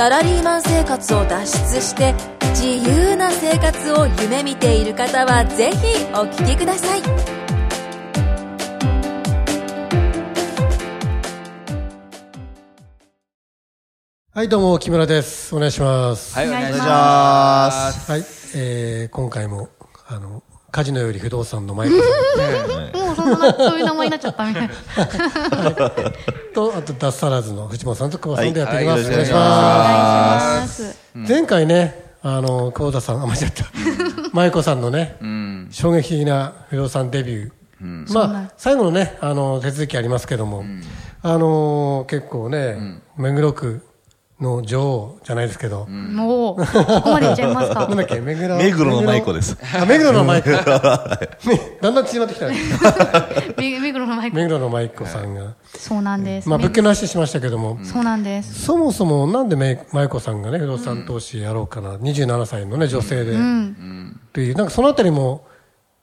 サラリーマン生活を脱出して自由な生活を夢見ている方はぜひお聞きくださいはい、どうも、木村です。お願いします。はい、お願いします。はい、えー、今回も、あの、カジノより不動産の舞子さもうそんな、そういう名前になっちゃったみたいな。ん と、あと、脱サラーズの藤本さんと久保さんでやっていきます。はいお願いしお願まいします。す。前回ね、あの、久保田さん、あ、間違った。舞子さんのね、うん。衝撃的な不動産デビュー。まあ、最後のね、あの、手続きありますけども、あの、結構ね、目黒区の女王じゃないですけど、もう、そこまでいっちゃいますか なん。だっけ、目黒。目黒の舞子です。あ、目黒の舞子。ね だんだん縮まってきた 目黒のマイク。目黒の舞子さんが。そうなんです。まあ、め物件の話しましたけども、そうなんです。そもそもなんでめ舞子さんがね、不動産投資やろうかな、27歳のね、女性で、っていう、なんかそのあたりも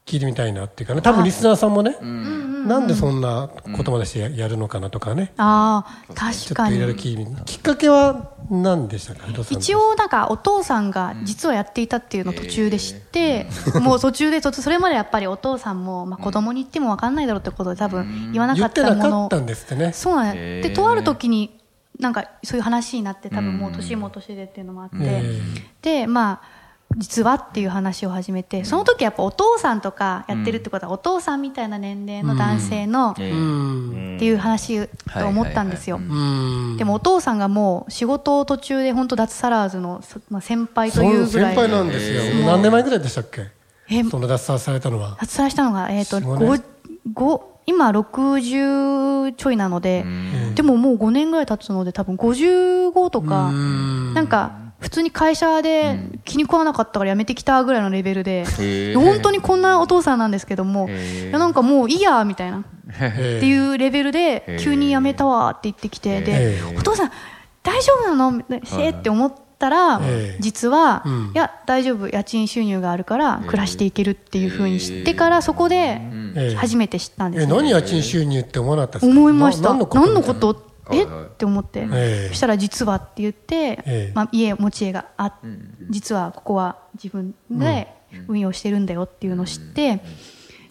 聞いてみたいなっていうかね、多分リスナーさんもね、なんでそんなことまでしてややるのかなとかね、ああ、確かちょっといろいろに。きっかけは何でしたか、一応なんかお父さんが実はやっていたっていうのを途中で知って、もう途中でそれまでやっぱりお父さんも、まあ、子供に言っても分かんないだろうってことで多分言わなか言ったもの。なかったんですってね。そうなんでとある時に、なんかそういう話になって、多分もう年も年でっていうのもあって、えで、まあ、実はっていう話を始めて、その時やっぱお父さんとかやってるってことは、お父さんみたいな年齢の男性の。っていう話と思ったんですよ。うん。でもお父さんがもう仕事を途中で本当脱サラーズの、そまあ、先輩とそいううぐらい。先輩なんですよ。何年前ぐらいでしたっけ？えその脱サラされたのは。脱サラしたのが、えっ、と、4 5、5、今60ちょいなので、でももう5年ぐらい経つので多分55とか、うんなんか、普通に会社で気に食わなかったから辞めてきたぐらいのレベルで、ー。本当にこんなお父さんなんですけども、いやなんかもういいや、みたいな、えっていうレベルで、急に辞めたわって言ってきて、でへ、お父さん、大丈夫なのえって思ったらええ、実はうん、いや、大丈夫、家賃収入があるから暮らしていけるっていうふうに知ってから、そこでええ初めて知ったんですえ、よ。何家賃収入って思わなかったですか？思いました。な何のことえ？はいはい。って思って、ええ。そしたら実はって言って、ええ。まあ、家持ち家があ、実はここは自分で運用してるんだよっていうのを知って、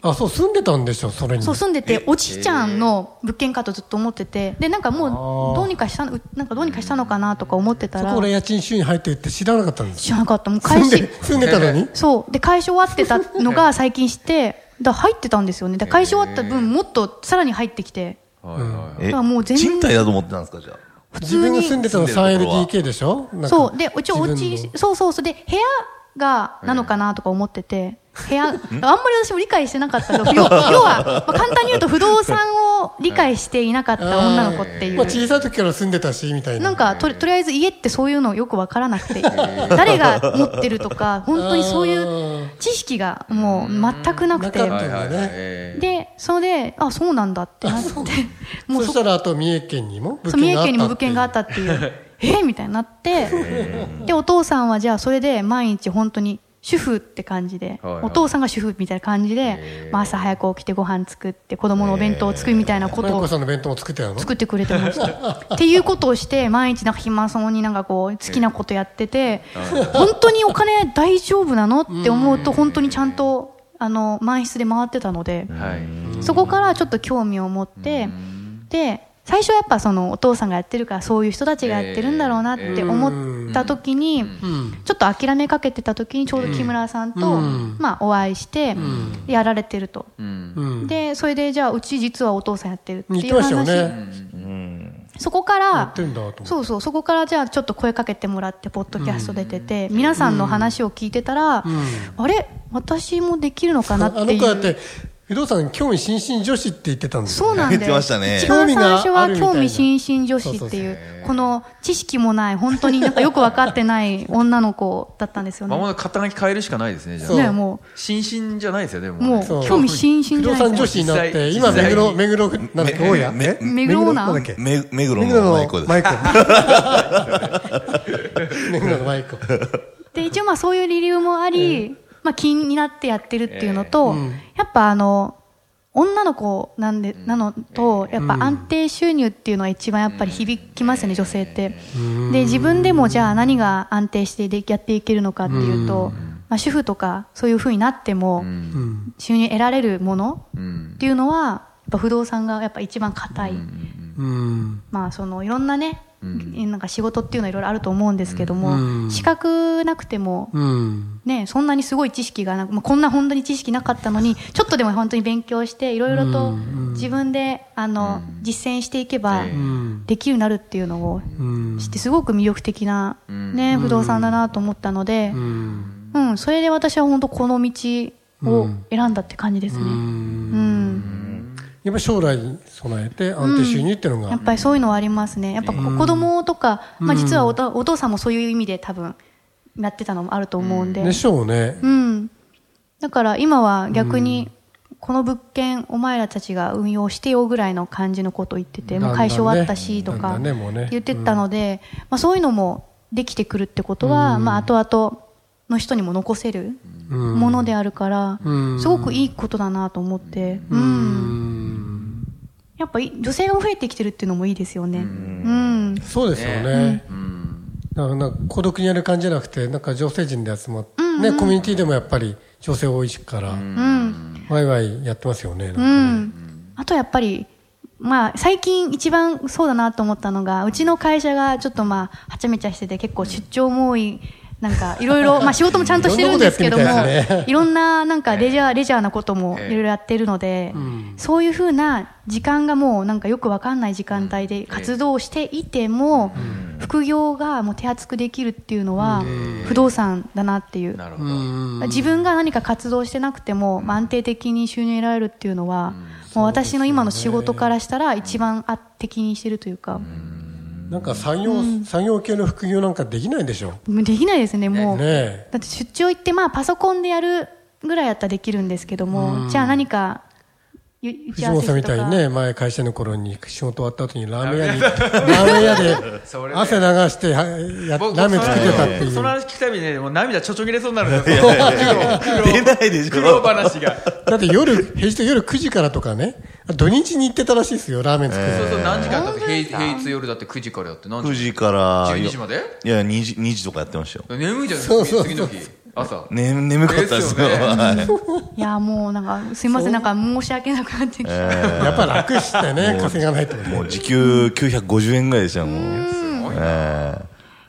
あ、そう、住んでたんでしょ、それに。そう住んでて、おじいちゃんの物件かとずっと思ってて、で、なんかもう、どうにかしたなんかどうにかしたのかなとか思ってたらそこ、俺家賃収入入ってるって知らなかったんです知らなかった。もう返し住んで、、住んでたのに？そう。で、返し終わってたのが最近知って、だ入ってたんですよね。で、返し終わった分、もっとさらに入ってきて、えもう全然。賃貸だと思ってたんですか、じゃあ？自分が住んでたの住んでるところは？3LDK でしょそう。で、うちお家の、そうそうそう。で、部屋が、なのかなとか思ってて、部屋、あんまり私も理解してなかったけど、要要は、まあ、簡単に言うと不動産を理解していなかった女の子っていう。まあ小さい時から住んでたし、みたいな。なんかとり、とりあえず家ってそういうのよくわからなくて、誰が持ってるとか、本当にそういう知識がもう全くなくて、で、それで、あ、そうなんだってなって、もそしたらあと三重県にも三重県にも物件があっったっていう、えみたいになって、で、お父さんはじゃあそれで毎日本当に主婦って感じで、はいはい。お父さんが主婦みたいな感じで、まあ、朝早く起きてご飯作って子供のお弁当を作るみたいなことを舞子さんの弁当も作ってたの作ってくれてました。っていうことをして、毎日なんか暇そうになんかこう、好きなことやってて、本当にお金大丈夫なのって思うと、本当にちゃんと、あの、満室で回ってたので、はい。そこからちょっと興味を持って、で、最初はやっぱそのお父さんがやってるからそういう人たちがやってるんだろうなって思った時に、ちょっと諦めかけてた時にちょうど木村さんと、うんまあお会いして、やられてると。で、それでじゃあうち実はお父さんやってるっていう話。ましたよね。うん。そこかやら。そうそう、そこからじゃあちょっと声かけてもらって、ポッドキャスト出てて、皆さんの話を聞いてたら、あれ？私もできるのかなっていう。不動産興味津々女子って言ってたんですよ、そうなんです。言ってましたね一番最初は興味津々女子ってそうそういう、この知識もない、本当になんかよく分かってない女の子だったんですよね。まもなく肩書き変えるしかないですね、じゃあ。ね、も新進じゃないですよね、もう、もそうう、興味津不動々じゃないですか。産女子になって、今、目黒、目黒、なんだっけ、大家？目黒オーナー？なんだっ目黒目黒のの舞子です。舞子。目黒の舞子。で、一応まあそういう理由もあり、まあ気になってやってるっていうのと、やっぱあの、女の子なんで、なのと、やっぱ安定収入っていうのは一番やっぱり響きますよね、女性って。で、自分でもじゃあ何が安定してでやっていけるのかっていうと、まあ主婦とかそういう風になっても、うん。収入得られるものうんっていうのは、やっぱ不動産がやっぱ一番硬い。うん。まあそのいろんなね、んなんか仕事っていうのはいろいろあると思うんですけども、うん資格なくても、うん。ね、そんなにすごい知識がなく、まあ、こんな本当に知識なかったのに、ちょっとでも本当に勉強して、いろいろと自分で、あの、実践していけば。できるようになるっていうのをうん。知って、すごく魅力的な、ね、不動産だなと思ったのでう、ん。うん、それで私は本当この道を選んだって感じですね。う。うんん。やっぱ将来に備えて安定収入っていうのが。やっ、ぱりそういうのはありますね。やっぱこ子供とか、まあ実はおたお父さんもそういう意味で多分、やってたのもあると思うんで。でしょうね。うん。だから今は逆に、この物件、お前らたちが運用してよぐらいの感じのことを言ってて、もう解消終わったしとか言ってたので、まあそういうのもできてくるってことは、まあ後々の人にも残せるうん。ものであるから、うん。すごくいいことだなと思って、う。うんん。やっぱい女性が増えてきてるっていうのもいいですよね。うん。そうですよね。うん。だからなんか孤独にやる感じじゃなくて、なんか女性陣で集まって、ね、コミュニティでもやっぱり女性多いから、うん。ワイワイやってますよね。なん。あとやっぱり、まあ、最近一番そうだなと思ったのが、うちの会社がちょっとまあ、はちゃめちゃしてて、結構出張も多い、なんか、いろいろ、まあ仕事もちゃんとしてるんですけども、いろんなな、なんかレジャー、レジャーなこともいろいろやってるので、そういうふうな時間がもうなんかよくわかんない時間帯で活動していても、副業がもう手厚くできるっていうのは、不動産だなっていう。自分が何か活動してなくても、まあ安定的に収入得られるっていうのは、もう私の今の仕事からしたら一番あ適任してるというか、なんか作業、作業系の副業なんかできないでしょ？もうできないですね、もう。ねえ。だって出張行って、まあパソコンでやるぐらいやったらできるんですけども、じゃあ何か、藤本さんみたいにね、前会社の頃に仕事終わった後にラーメン屋に、ラーメン屋で汗流してはや僕ラーメン作ってたっていう。その話聞くたびにね、もう涙ちょちょぎれそうになるんですよ。出ないでし苦労ょ。話が。だって夜、平日夜9時からとかね、土日に行ってたらしいですよ、ラーメン作る。そうそう、何時間だって平平日夜だって9時からやって何時？9時から、12時まで？いや、2時、2時とかやってましたよ。眠いじゃん、そうそうそう次の日。朝。ね、眠かったですよ。ねはいや、もうなんか、すいません、なんか申し訳なくなってきた。やっぱ楽してね、稼がないとね。もう時給950円ぐらいでしたよ、もう。え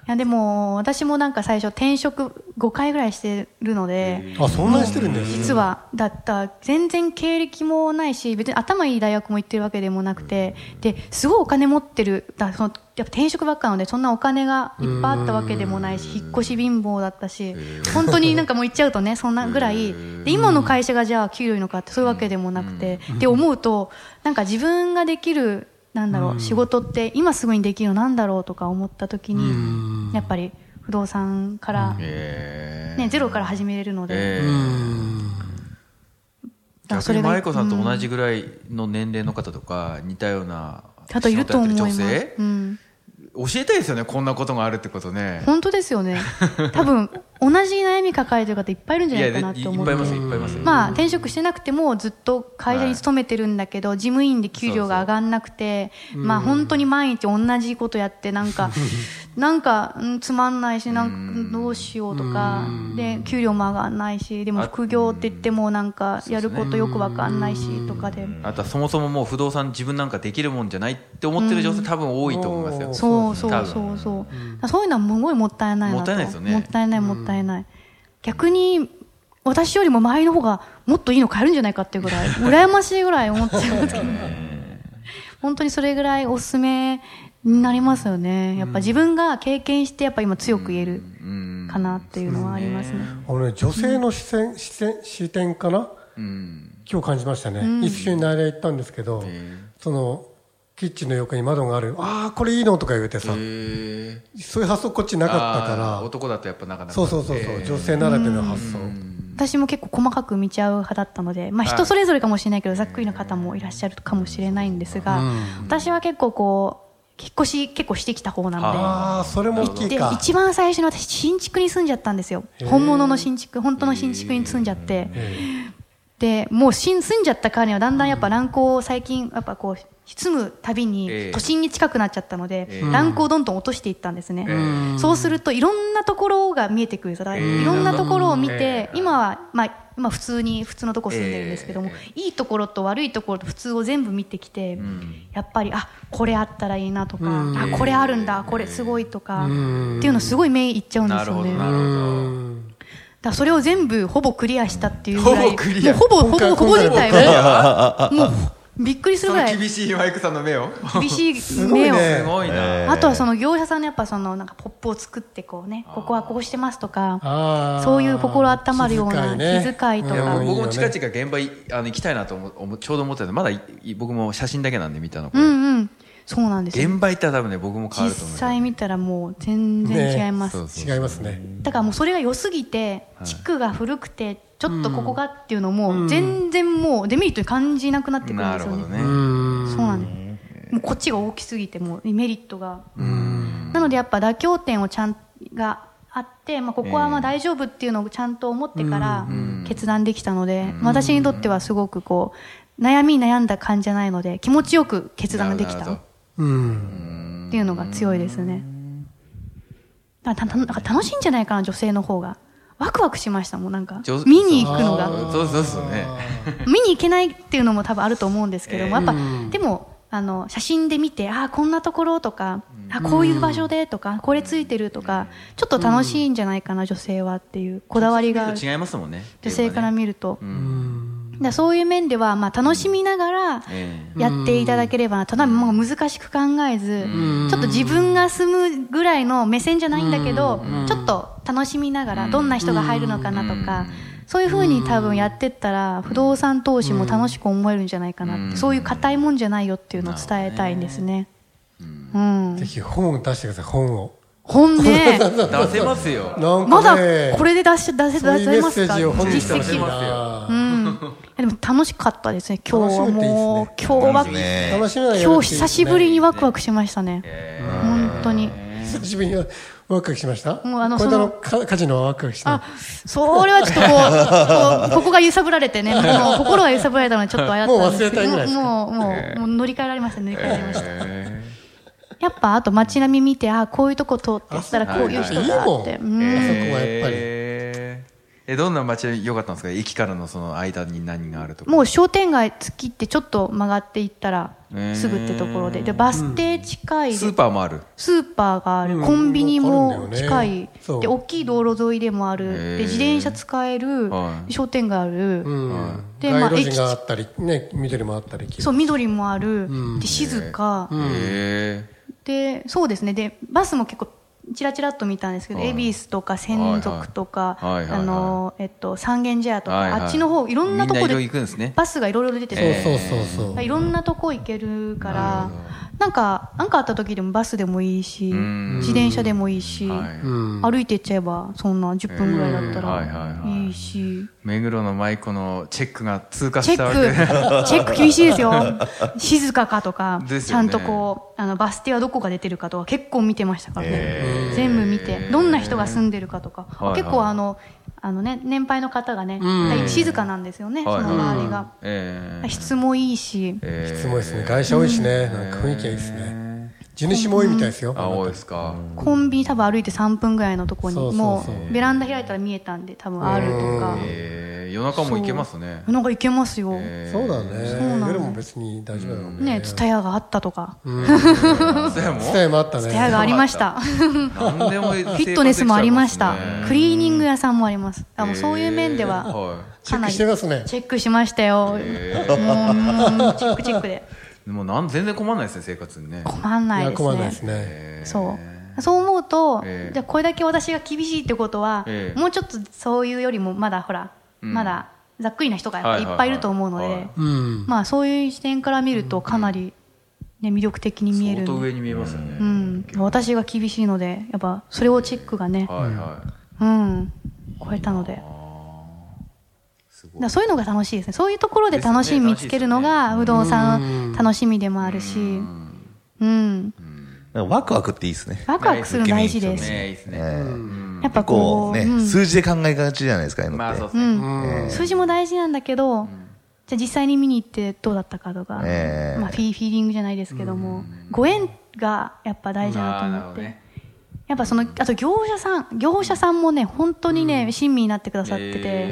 いや、でも、私もなんか最初転職5回ぐらいしてるので、あ、そんなにしてるんです実は、だった、全然経歴もないし、別に頭いい大学も行ってるわけでもなくて、で、すごいお金持ってる、だそのやっぱ転職ばっかなので、そんなお金がいっぱいあったわけでもないし、引っ越し貧乏だったし、本当になんかもう行っちゃうとね、そんなぐらい、で、今の会社がじゃあ給料いいのかってそういうわけでもなくて、で、思うと、なんか自分ができる、なんだろう、仕事って今すぐにできるのなんだろうとか思った時に、やっぱり不動産から、えね、ゼロから始めれるので。逆に舞子さんと同じぐらいの年齢の方とか、似たようなあといると思います。うん。教えたいですよね、こんなことがあるってことね。本当ですよね。多分、同じ悩み抱えてる方いっぱいいるんじゃないかなって思って。いっぱいいます、いっぱいいます。まあ、転職してなくてもずっと会社に勤めてるんだけど、事務員で給料が上がんなくて、まあ本当に毎日同じことやって、なんか、なんか、うんつまんないし、なんか、どうしようとか、で、給料も上がんないし、でも副業って言ってもなんか、やることよくわかんないし、とかで。あとはそもそももう不動産自分なんかできるもんじゃないって思ってる女性多分多いと思いますよ。そうそうそうそう、そう。いうのはすごいもったいないなと。もったいないですよね。もったいないもったいない、逆に私よりも周りの方がもっといいの買えるんじゃないかっていうぐらい羨ましいぐらい思っちゃいますけど。本当にそれぐらいおすすめになりますよね。やっぱ自分が経験してやっぱ今強く言えるかなっていうのはありますね。あのね、女性の視線、視線、視点かな？今日感じましたね、一緒に内来行ったんですけど、そのキッチンの横に窓がある。ああこれいいのとか言うてさ。そういう発想こっちなかったから。男だとやっぱなかなか。そうそうそうそう、女性ならではの発想。私も結構細かく見ちゃう派だったので、まあ、人それぞれかもしれないけどざっくりの方もいらっしゃるかもしれないんですが、私は結構こう引っ越し結構してきた方なので。ああそれも大きいか。一番最初に私新築に住んじゃったんですよ。本物の新築本当の新築に住んじゃってでもう住んじゃったからにはだんだんやっぱ乱行最近やっぱこう住むたびに都心に近くなっちゃったので、ランクをどんどん落としていったんですね、そうするといろんなところが見えてくるからいろんなところを見て、今は、まあ、今普通に普通のとこ住んでるんですけども、いいところと悪いところと普通を全部見てきて、やっぱりあこれあったらいいなとか、あこれあるんだこれすごいとか、っていうのすごい目いっちゃうんですよね。だそれを全部ほぼクリアしたっていうぐらいもうほぼほぼほぼ自体はもうびっくりするぐらい。厳しいマイクさんの目を。厳しい目を。すごいな。あとはその業者さんのやっぱそのなんかポップを作ってこうねここはこうしてますとかそういう心温まるような気遣いとか。僕も近々現場あの行きたいなと思ちょうど思ってたまだ僕も写真だけなんで見たの。うんうんそうなんです現場行ったら多分ね僕も変わると思う実際見たらもう全然違います、違いますね。だからもうそれが良すぎて地区が古くてちょっとここがっていうのも全然もうデメリットに感じなくなってくるんですよね、ね、そうなんです。もうこっちが大きすぎてもうメリットが。なのでやっぱ妥協点をちゃんがあって、まあ、ここはまあ大丈夫っていうのをちゃんと思ってから決断できたので、私にとってはすごくこう悩み悩んだ感じじゃないので気持ちよく決断ができたっていうのが強いですね。だからなんか楽しいんじゃないかな女性の方が。ワクワクしましたもんなんか。見に行くのが。そうそうそうね。見に行けないっていうのも多分あると思うんですけども、やっぱ、でもあの写真で見てああこんなところとか、あこういう場所でとかこれついてるとかちょっと楽しいんじゃないかな、女性はっていうこだわりが違いますもんね。女性から見ると。だそういう面では、まあ、楽しみながらやっていただければな、ただもう難しく考えず、ちょっと自分が住むぐらいの目線じゃないんだけど、ちょっと楽しみながら、どんな人が入るのかなとか、そういうふうに多分やってったら、不動産投資も楽しく思えるんじゃないかなって、そういう硬いもんじゃないよっていうのを伝えたいんですね。うん、ぜひ本を出してください、本を。本ね。出せますよ。まだこれで出し出せ出せますか？実績。うん。でも楽しかったですね。今日はもう今日は今日久しぶりにワクワクしましたね。本当に。久しぶりにワクワクしました？もうあのそのカジノワクワクした。あ、それはちょっとこう ここが揺さぶられてね、もう心が揺さぶられたのでちょっとあやったんですけど。もう忘れたいぐらいもうもうもう乗り換えられました乗り換えられました。やっぱあと街並み見てあこういうとこ通ってったらこういう人があって、うん、あそこはやっぱり。えどんな街良かったんですか？駅からのその間に何があるともう商店街突きってちょっと曲がっていったらすぐってところで。でバス停近い、うん、スーパーもある。スーパーがある、コンビニも近い、ね、で大きい道路沿いでもある。で自転車使える、商店街ある、でまあ駅があったりね緑もあったりそう緑もある、で静か、でそうですね。でバスも結構ちらちらっと見たんですけど、恵比寿とか専属とか、あの、えっと、三軒茶屋とか、あっちの方、いろんなとこで、バスがいろいろ出てて、そうそうそうそう。いろんなとこ行けるから、なんか、なんかあった時でもバスでもいいし、自転車でもいいし、歩いていっちゃえば、そんな10分ぐらいだったらいいし。目黒の舞子のチェックが通過したわけチェック、チェック厳しいですよ。静かかとか、ちゃんとこう、あの、バス停はどこが出てるかとか結構見てましたからね。全部見て、どんな人が住んでるかとか、結構あの、あのね、年配の方がね、静かなんですよね、その周りが。質もいいし。質もいいですね。会社多いしね、なんか雰囲気がいいですね。地主も多いみたいですよ。あ、多いですか。コンビニ多分歩いて3分ぐらいのところに、もうベランダ開いたら見えたんで、多分あるとか。夜中も行けますね。夜中行けますよ。そうだね。夜も別に大丈夫だもんね。ね、ツタヤがあったとか。ツタヤも？ツタヤもあったね。ツタヤがありました。フィットネスもありました。クリーニング屋さんもあります。あ、もうそういう面では。チェックしてますね。チェックしましたよ。もう、チェックチェックで。もうなん全然困らないですね生活にね困んないですね困んないですねそうそう思うと、えー、じゃあこれだけ私が厳しいってことは、えー、もうちょっとそういうよりもまだほら、うん、まだざっくりな人がやっぱいっぱいいると思うので、うん。まあそういう視点から見るとかなり、ね、魅力的に見える。相当上に見えますよね。うん、私が厳しいので、やっぱそれをチェックがね、はいはうん、超えたので。だそういうのが楽しいですね。そういうところで楽しみ見つけるのが不動産の楽しみでもあるし、うん。ワクワクっていいですね。ワクワクするの大事でい。す。ねいいですね。えやっぱここう、うね、うん。数字で考えがちじゃないですか、ああいうのって。まあそうですうね。ん、数字も大事なんだけど、じゃあ実際に見に行ってどうだったかとか、ええ。まあフィフィーリングじゃないですけども、ご縁がやっぱ大事だと思って。やっぱその、あと業者さん、業者さんもね、本当にね、親身になってくださってて、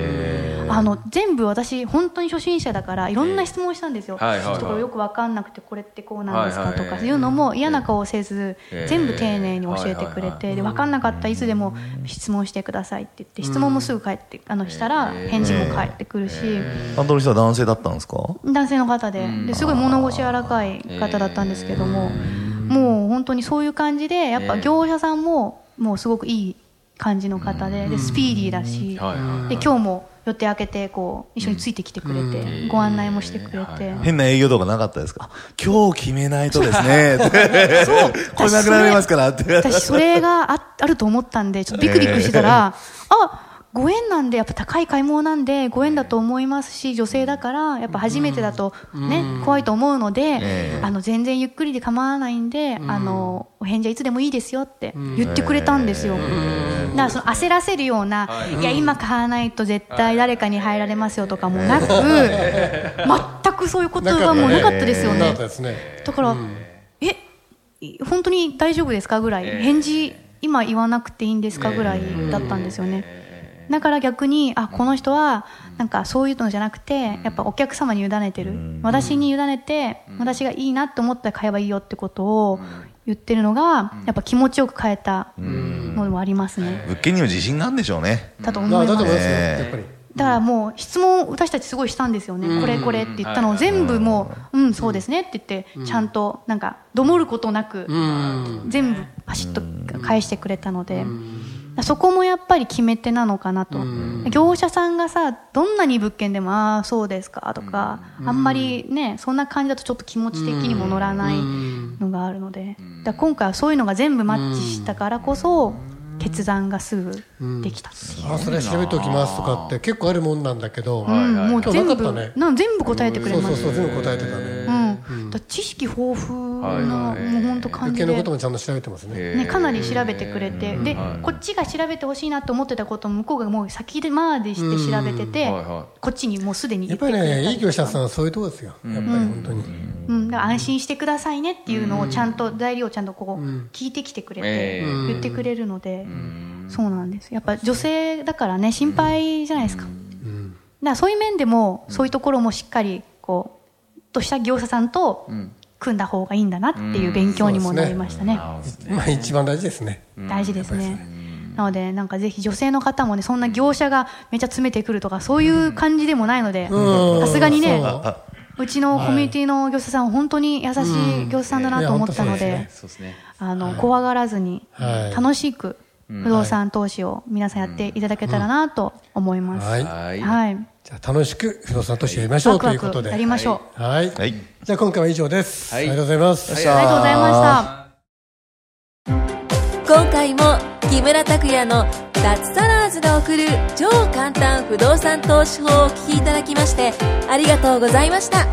あの、全部私、本当に初心者だから、いろんな質問したんですよ。はいはいはい。ちょっとこれよくわかんなくて、これってこうなんですか？とか、はいうのも嫌な顔せずえ、ー。全部丁寧に教えてくれて、で、わかんなかったらいつでも質問してくださいって言って、質問もすぐ返って、あの、したら、返事も返ってくるし、担当の人は男性だったんですか？男性の方で。ですごい物腰柔らかい方だったんですけども、もう本当にそういう感じでやっぱ業者さんももうすごくいい感じの方ででスピーディーだし、で今日も予定開けてこう一緒についてきてくれて、ご案内もしてくれて、変な営業とかなかったですか？今日決めないとですね。これなくなりますからって。私それがああると思ったんでちょっとビクビクしてたら、あご縁なんでやっぱ高い買い物なんでご縁だと思いますし女性だからやっぱ初めてだとね、怖いと思うので、ええ。あの全然ゆっくりで構わないんで、あのお返事はいつでもいいですよって言ってくれたんですよ、だからその焦らせるような、い。や今買わないと絶対誰かに入られますよとかもなく、全くそういうことがもうなかったですよね。だから、えい本当に大丈夫ですかぐらい、返事今言わなくていいんですかぐらいだったんですよね、だから逆にあこの人はなんかそういうのじゃなくてやっぱお客様に委ねてる、私に委ねて、私がいいなって思ったら買えばいいよってことを言ってるのが、やっぱ気持ちよく買えたのもありますね、物件にも自信があるんでしょうね。だとま思いますあだからもう質問私たちすごいしたんですよね、これこれって言ったのを全部もう、うん、そうですねって言って、ちゃんとなんか、どもることなく、全部パシッと返してくれたので、そこもやっぱり決め手なのかなと、業者さんがさ、どんなに物件でも、ああ、そうですかとか、あんまりね、そんな感じだとちょっと気持ち的にも乗らないのがあるので、だ今回はそういうのが全部マッチしたからこそ、決断がすぐできた。っていう。あ、それ調べておきますとかって結構あるもんなんだけど、うん。もう全部、ね。なん全部答えてくれましたそうそうそう、全部答えてたね。うん、だから知識豊富な、もう本当感じで。のこともちゃんと調べてますね。ね、かなり調べてくれて、で、こっちが調べてほしいなと思ってたことも向こうがもう先でまでして調べてて、はいはこっちにもうすでにや言っぱりね、いい業者さんはそういうとこですよ。やっぱり。本当に。うん、だから安心してくださいねっていうのをちゃんと材料をちゃんとこう聞いてきてくれて、ええ。言ってくれるので、そうなんです。やっぱ女性だからね心配じゃないですか、だからそういう面でも、そういうところもしっかりこうとした業者さんと組んだ方がいいんだなっていう勉強にもなりましたね、まあ一番大事ですね。大事ですね。なので、なんかぜひ女性の方もね、そんな業者がめちゃ詰めてくるとか、そういう感じでもないので、さすがにね、う。ちのコミュニティの業者さんは本当に優しい業者さんだなと思ったので。あの、怖がらずに、はい。楽しく不動産投資を皆さんやっていただけたらなと思います。はい。はい。はい。じゃあ楽しく不動産投資やりましょうということで。やりましょう。はい。はい。じゃあ今回は以上です。はいありがとうございます。はいありがとうございました。今回も木村拓哉の脱サラーズが送る超簡単不動産投資法をお聞きいただきましてありがとうございました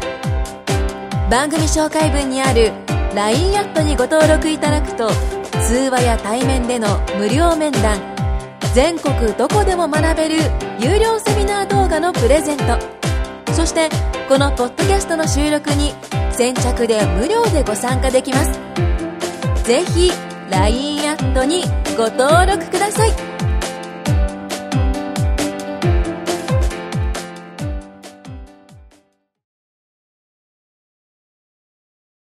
番組紹介文にある LINE アットにご登録いただくと通話や対面での無料面談。全国どこでも学べる有料セミナー動画のプレゼント。そしてこのポッドキャストの収録に先着で無料でご参加できます。ぜひ LINE アットにご登録ください。